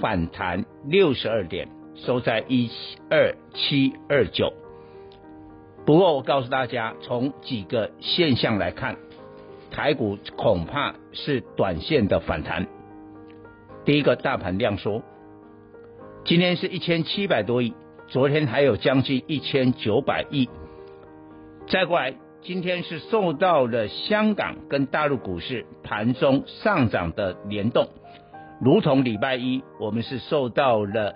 反弹六十二点，收在一二七二九。不过我告诉大家，从几个现象来看，台股恐怕是短线的反弹。第一个，大盘量缩，今天是一千七百多亿。昨天还有将近一千九百亿，再过来，今天是受到了香港跟大陆股市盘中上涨的联动，如同礼拜一我们是受到了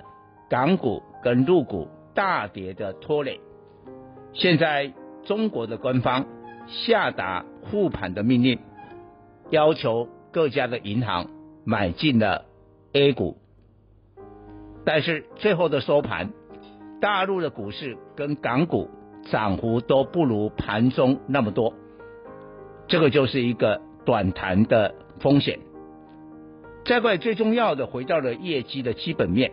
港股跟陆股大跌的拖累。现在中国的官方下达护盘的命令，要求各家的银行买进了 A 股，但是最后的收盘。大陆的股市跟港股涨幅都不如盘中那么多，这个就是一个短弹的风险。再过来最重要的，回到了业绩的基本面，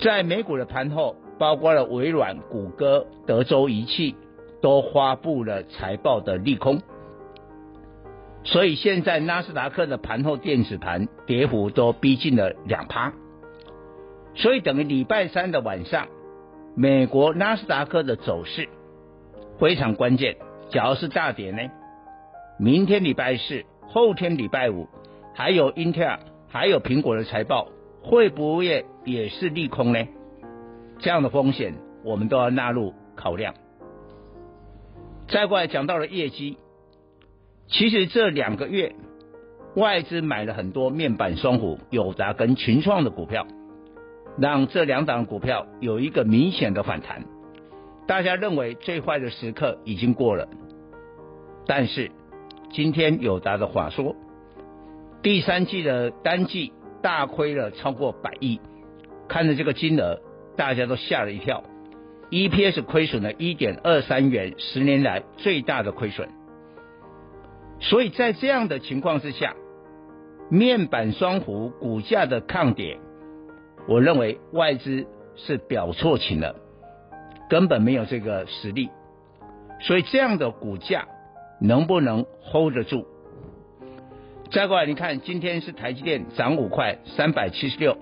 在美股的盘后，包括了微软、谷歌、德州仪器都发布了财报的利空，所以现在纳斯达克的盘后电子盘跌幅都逼近了两趴。所以等于礼拜三的晚上，美国纳斯达克的走势非常关键。假如是大跌呢？明天礼拜四、后天礼拜五，还有英特尔、还有苹果的财报，会不会也是利空呢？这样的风险我们都要纳入考量。再过来讲到了业绩，其实这两个月外资买了很多面板双虎、友达跟群创的股票。让这两档股票有一个明显的反弹，大家认为最坏的时刻已经过了，但是今天友达的话说，第三季的单季大亏了超过百亿，看着这个金额，大家都吓了一跳，EPS 亏损了一点二三元，十年来最大的亏损，所以在这样的情况之下，面板双虎股价的抗跌。我认为外资是表错情了，根本没有这个实力，所以这样的股价能不能 hold 得住？再过来，你看今天是台积电涨五块，三百七十六，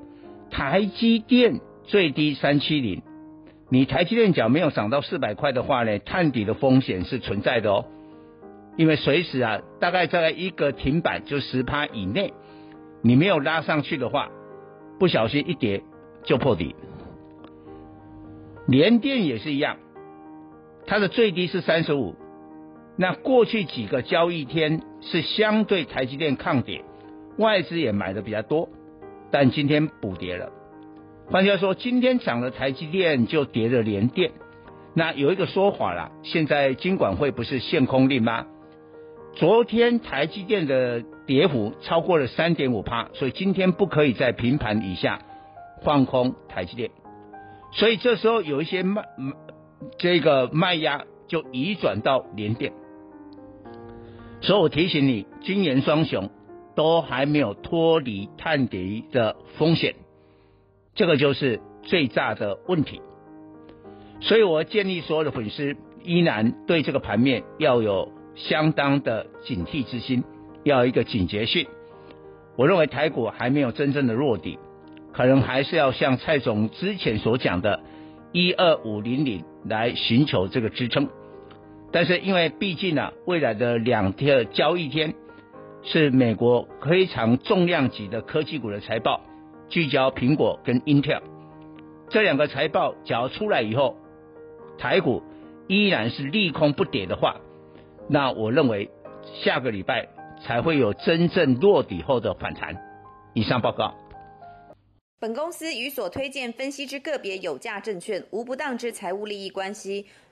台积电最低三七零，你台积电脚没有涨到四百块的话呢，探底的风险是存在的哦，因为随时啊，大概在一个停板就十趴以内，你没有拉上去的话。不小心一跌就破底，联电也是一样，它的最低是三十五，那过去几个交易天是相对台积电抗跌，外资也买的比较多，但今天补跌了。换句话说，今天涨了台积电就跌了联电，那有一个说法啦，现在金管会不是限空令吗？昨天台积电的跌幅超过了三点五趴，所以今天不可以在平盘以下放空台积电。所以这时候有一些卖这个卖压就移转到联电。所以我提醒你，晶圆双雄都还没有脱离探底的风险，这个就是最大的问题。所以我建议所有的粉丝依然对这个盘面要有。相当的警惕之心，要一个警觉性。我认为台股还没有真正的落底，可能还是要像蔡总之前所讲的，一二五零零来寻求这个支撑。但是因为毕竟啊，未来的两天交易天是美国非常重量级的科技股的财报，聚焦苹果跟 Intel 这两个财报，假如出来以后，台股依然是利空不跌的话，那我认为下个礼拜才会有真正落底后的反弹。以上报告。本公司与所推荐分析之个别有价证券无不当之财务利益关系。